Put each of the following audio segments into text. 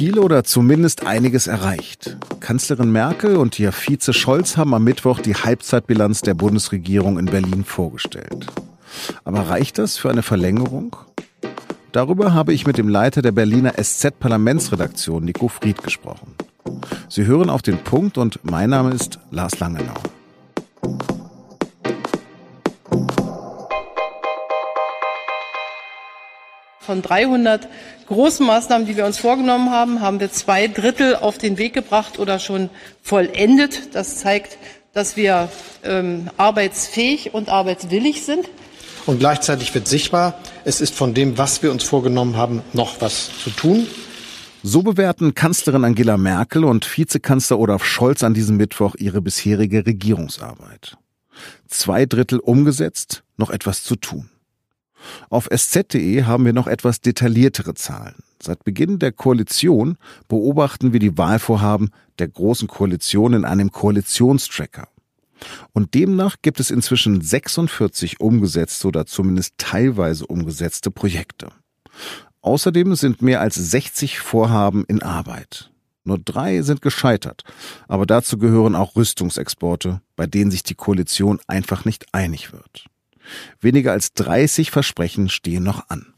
viele oder zumindest einiges erreicht. Kanzlerin Merkel und ihr Vize Scholz haben am Mittwoch die Halbzeitbilanz der Bundesregierung in Berlin vorgestellt. Aber reicht das für eine Verlängerung? Darüber habe ich mit dem Leiter der Berliner SZ-Parlamentsredaktion, Nico Fried, gesprochen. Sie hören auf den Punkt und mein Name ist Lars Langenau. Von 300 großen Maßnahmen, die wir uns vorgenommen haben, haben wir zwei Drittel auf den Weg gebracht oder schon vollendet. Das zeigt, dass wir ähm, arbeitsfähig und arbeitswillig sind. Und gleichzeitig wird sichtbar, es ist von dem, was wir uns vorgenommen haben, noch was zu tun. So bewerten Kanzlerin Angela Merkel und Vizekanzler Olaf Scholz an diesem Mittwoch ihre bisherige Regierungsarbeit. Zwei Drittel umgesetzt, noch etwas zu tun. Auf sz.de haben wir noch etwas detailliertere Zahlen. Seit Beginn der Koalition beobachten wir die Wahlvorhaben der Großen Koalition in einem Koalitionstracker. Und demnach gibt es inzwischen 46 umgesetzte oder zumindest teilweise umgesetzte Projekte. Außerdem sind mehr als 60 Vorhaben in Arbeit. Nur drei sind gescheitert, aber dazu gehören auch Rüstungsexporte, bei denen sich die Koalition einfach nicht einig wird. Weniger als 30 Versprechen stehen noch an.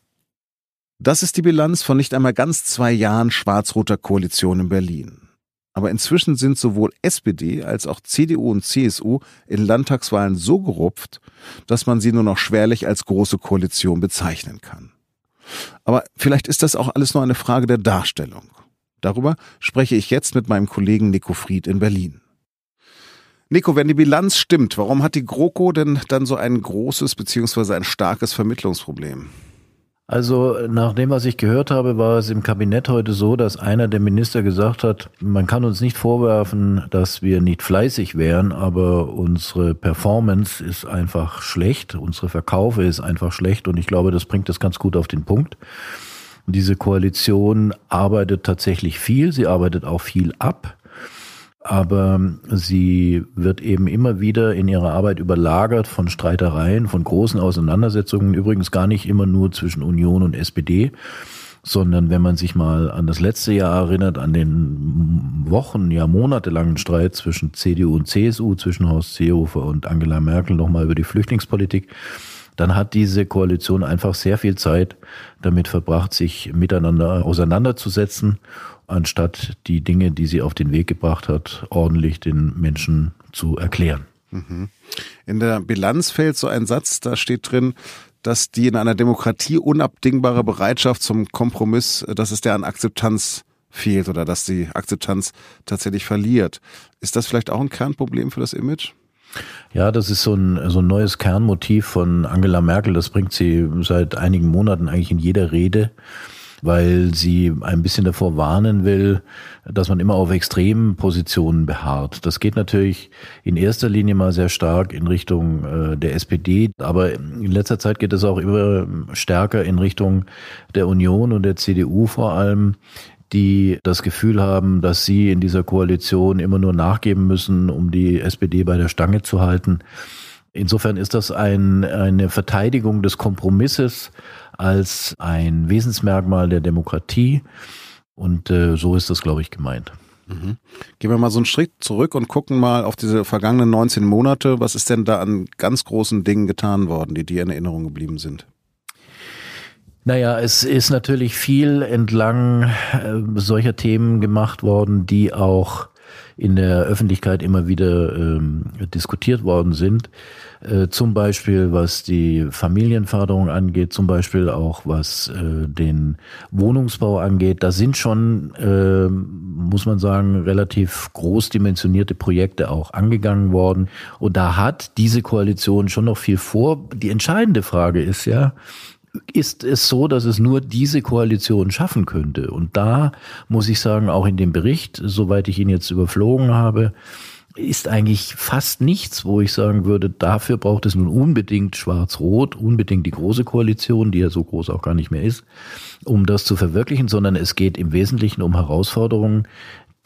Das ist die Bilanz von nicht einmal ganz zwei Jahren schwarz-roter Koalition in Berlin. Aber inzwischen sind sowohl SPD als auch CDU und CSU in Landtagswahlen so gerupft, dass man sie nur noch schwerlich als große Koalition bezeichnen kann. Aber vielleicht ist das auch alles nur eine Frage der Darstellung. Darüber spreche ich jetzt mit meinem Kollegen Nico Fried in Berlin. Nico, wenn die Bilanz stimmt, warum hat die GroKo denn dann so ein großes bzw. ein starkes Vermittlungsproblem? Also nach dem, was ich gehört habe, war es im Kabinett heute so, dass einer der Minister gesagt hat, man kann uns nicht vorwerfen, dass wir nicht fleißig wären, aber unsere Performance ist einfach schlecht, unsere Verkaufe ist einfach schlecht und ich glaube, das bringt das ganz gut auf den Punkt. Diese Koalition arbeitet tatsächlich viel, sie arbeitet auch viel ab aber sie wird eben immer wieder in ihrer Arbeit überlagert von Streitereien, von großen Auseinandersetzungen, übrigens gar nicht immer nur zwischen Union und SPD, sondern wenn man sich mal an das letzte Jahr erinnert, an den Wochen, ja monatelangen Streit zwischen CDU und CSU, zwischen Horst Seehofer und Angela Merkel nochmal über die Flüchtlingspolitik, dann hat diese Koalition einfach sehr viel Zeit damit verbracht, sich miteinander auseinanderzusetzen anstatt die Dinge, die sie auf den Weg gebracht hat, ordentlich den Menschen zu erklären. Mhm. In der Bilanz fällt so ein Satz, da steht drin, dass die in einer Demokratie unabdingbare Bereitschaft zum Kompromiss, dass es der an Akzeptanz fehlt oder dass die Akzeptanz tatsächlich verliert. Ist das vielleicht auch ein Kernproblem für das Image? Ja, das ist so ein, so ein neues Kernmotiv von Angela Merkel. Das bringt sie seit einigen Monaten eigentlich in jeder Rede weil sie ein bisschen davor warnen will, dass man immer auf extremen Positionen beharrt. Das geht natürlich in erster Linie mal sehr stark in Richtung äh, der SPD, aber in letzter Zeit geht es auch immer stärker in Richtung der Union und der CDU vor allem die das Gefühl haben, dass sie in dieser Koalition immer nur nachgeben müssen, um die SPD bei der Stange zu halten. Insofern ist das ein, eine Verteidigung des Kompromisses als ein Wesensmerkmal der Demokratie. Und äh, so ist das, glaube ich, gemeint. Mhm. Gehen wir mal so einen Schritt zurück und gucken mal auf diese vergangenen 19 Monate. Was ist denn da an ganz großen Dingen getan worden, die dir in Erinnerung geblieben sind? Naja, es ist natürlich viel entlang äh, solcher Themen gemacht worden, die auch in der Öffentlichkeit immer wieder ähm, diskutiert worden sind. Äh, zum Beispiel was die Familienförderung angeht, zum Beispiel auch was äh, den Wohnungsbau angeht. Da sind schon, äh, muss man sagen, relativ groß dimensionierte Projekte auch angegangen worden. Und da hat diese Koalition schon noch viel vor. Die entscheidende Frage ist ja, ist es so, dass es nur diese Koalition schaffen könnte. Und da muss ich sagen, auch in dem Bericht, soweit ich ihn jetzt überflogen habe, ist eigentlich fast nichts, wo ich sagen würde, dafür braucht es nun unbedingt Schwarz-Rot, unbedingt die große Koalition, die ja so groß auch gar nicht mehr ist, um das zu verwirklichen, sondern es geht im Wesentlichen um Herausforderungen,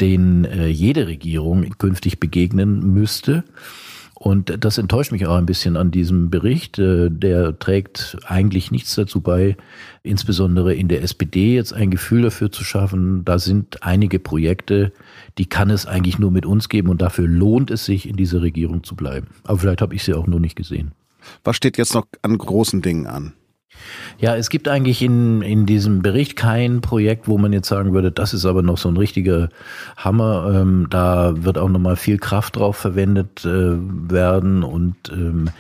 denen äh, jede Regierung künftig begegnen müsste. Und das enttäuscht mich auch ein bisschen an diesem Bericht. Äh, der trägt eigentlich nichts dazu bei, insbesondere in der SPD jetzt ein Gefühl dafür zu schaffen. Da sind einige Projekte, die kann es eigentlich nur mit uns geben und dafür lohnt es sich, in dieser Regierung zu bleiben. Aber vielleicht habe ich sie auch nur nicht gesehen. Was steht jetzt noch an großen Dingen an? Ja, es gibt eigentlich in, in diesem Bericht kein Projekt, wo man jetzt sagen würde, das ist aber noch so ein richtiger Hammer. Ähm, da wird auch nochmal viel Kraft drauf verwendet äh, werden und ähm,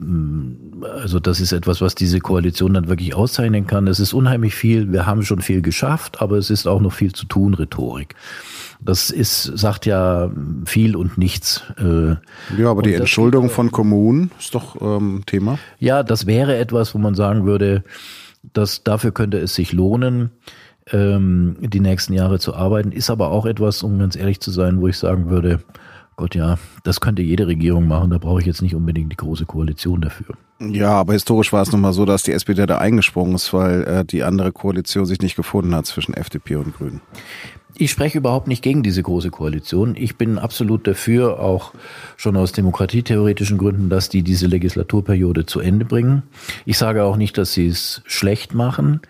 also das ist etwas, was diese Koalition dann wirklich auszeichnen kann. Es ist unheimlich viel. Wir haben schon viel geschafft, aber es ist auch noch viel zu tun, Rhetorik. Das ist, sagt ja viel und nichts. Äh, ja, aber die Entschuldung von Kommunen ist doch ähm, Thema. Ja, das wäre etwas, wo man sagen würde, dass dafür könnte es sich lohnen, ähm, die nächsten Jahre zu arbeiten. Ist aber auch etwas, um ganz ehrlich zu sein, wo ich sagen würde, Gott ja, das könnte jede Regierung machen, da brauche ich jetzt nicht unbedingt die große Koalition dafür. Ja, aber historisch war es nun mal so, dass die SPD da eingesprungen ist, weil äh, die andere Koalition sich nicht gefunden hat zwischen FDP und Grünen. Ich spreche überhaupt nicht gegen diese große Koalition. Ich bin absolut dafür, auch schon aus demokratietheoretischen Gründen, dass die diese Legislaturperiode zu Ende bringen. Ich sage auch nicht, dass sie es schlecht machen.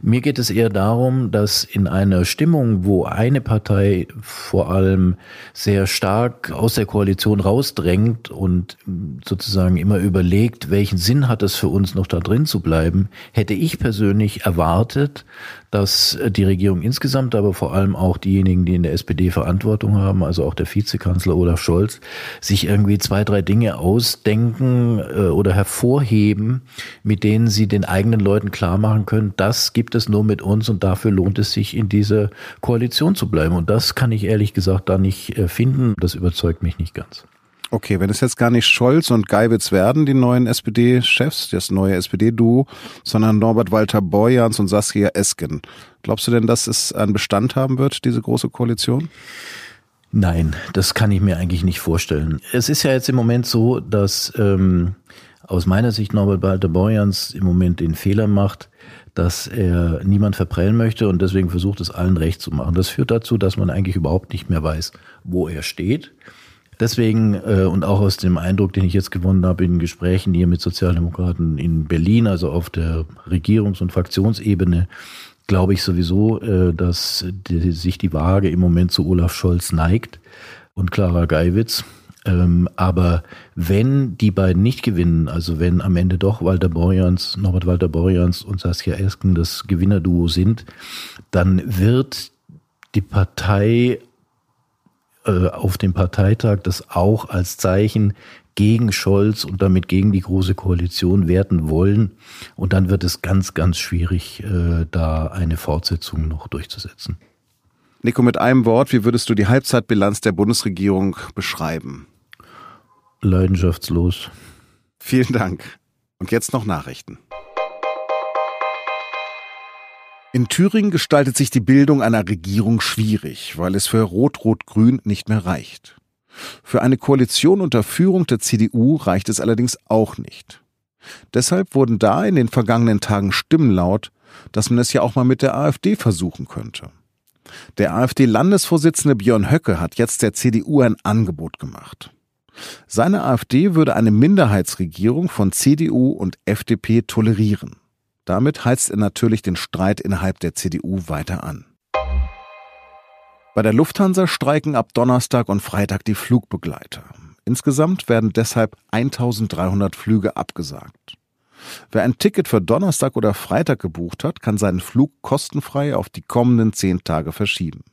Mir geht es eher darum, dass in einer Stimmung, wo eine Partei vor allem sehr stark aus der Koalition rausdrängt und sozusagen immer überlegt, welchen Sinn hat es für uns noch da drin zu bleiben, hätte ich persönlich erwartet, dass die Regierung insgesamt, aber vor allem auch diejenigen, die in der SPD Verantwortung haben, also auch der Vizekanzler Olaf Scholz, sich irgendwie zwei, drei Dinge ausdenken äh, oder hervorheben, mit denen sie den eigenen Leuten klar machen können, das gibt es nur mit uns und dafür lohnt es sich, in dieser Koalition zu bleiben. Und das kann ich ehrlich gesagt da nicht äh, finden. Das überzeugt mich nicht ganz. Okay, wenn es jetzt gar nicht Scholz und Geiwitz werden, die neuen SPD-Chefs, das neue SPD-Duo, sondern Norbert Walter Borjans und Saskia Esken. Glaubst du denn, dass es einen Bestand haben wird, diese große Koalition? Nein, das kann ich mir eigentlich nicht vorstellen. Es ist ja jetzt im Moment so, dass ähm, aus meiner Sicht Norbert Walter Borjans im Moment den Fehler macht, dass er niemand verprellen möchte und deswegen versucht es allen recht zu machen. Das führt dazu, dass man eigentlich überhaupt nicht mehr weiß, wo er steht. Deswegen äh, und auch aus dem Eindruck, den ich jetzt gewonnen habe in Gesprächen hier mit Sozialdemokraten in Berlin, also auf der Regierungs- und Fraktionsebene, glaube ich sowieso, äh, dass die, sich die Waage im Moment zu Olaf Scholz neigt und Clara Geiwitz. Ähm, aber wenn die beiden nicht gewinnen, also wenn am Ende doch Walter Borjans, Norbert Walter Borjans und Saskia Esken das Gewinnerduo sind, dann wird die Partei äh, auf dem Parteitag das auch als Zeichen gegen Scholz und damit gegen die Große Koalition werten wollen. Und dann wird es ganz, ganz schwierig, äh, da eine Fortsetzung noch durchzusetzen. Nico, mit einem Wort, wie würdest du die Halbzeitbilanz der Bundesregierung beschreiben? Leidenschaftslos. Vielen Dank. Und jetzt noch Nachrichten. In Thüringen gestaltet sich die Bildung einer Regierung schwierig, weil es für Rot-Rot-Grün nicht mehr reicht. Für eine Koalition unter Führung der CDU reicht es allerdings auch nicht. Deshalb wurden da in den vergangenen Tagen Stimmen laut, dass man es ja auch mal mit der AfD versuchen könnte. Der AfD-Landesvorsitzende Björn Höcke hat jetzt der CDU ein Angebot gemacht. Seine AfD würde eine Minderheitsregierung von CDU und FDP tolerieren. Damit heizt er natürlich den Streit innerhalb der CDU weiter an. Bei der Lufthansa streiken ab Donnerstag und Freitag die Flugbegleiter. Insgesamt werden deshalb 1300 Flüge abgesagt. Wer ein Ticket für Donnerstag oder Freitag gebucht hat, kann seinen Flug kostenfrei auf die kommenden zehn Tage verschieben.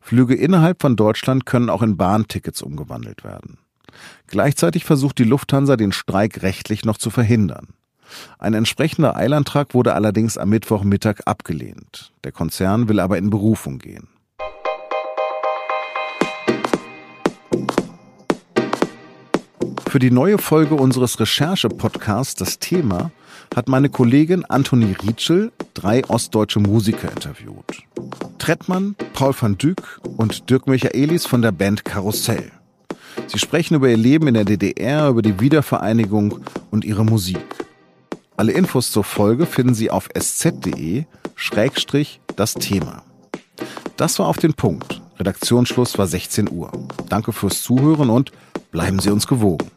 Flüge innerhalb von Deutschland können auch in Bahntickets umgewandelt werden. Gleichzeitig versucht die Lufthansa den Streik rechtlich noch zu verhindern. Ein entsprechender Eilantrag wurde allerdings am Mittwochmittag abgelehnt. Der Konzern will aber in Berufung gehen. Für die neue Folge unseres Recherche-Podcasts Das Thema hat meine Kollegin Antonie Rietschel drei ostdeutsche Musiker interviewt. Trettmann, Paul van Dyk und Dirk Michaelis von der Band Karussell. Sie sprechen über ihr Leben in der DDR, über die Wiedervereinigung und ihre Musik. Alle Infos zur Folge finden Sie auf sz.de Schrägstrich das Thema. Das war auf den Punkt. Redaktionsschluss war 16 Uhr. Danke fürs Zuhören und bleiben Sie uns gewogen.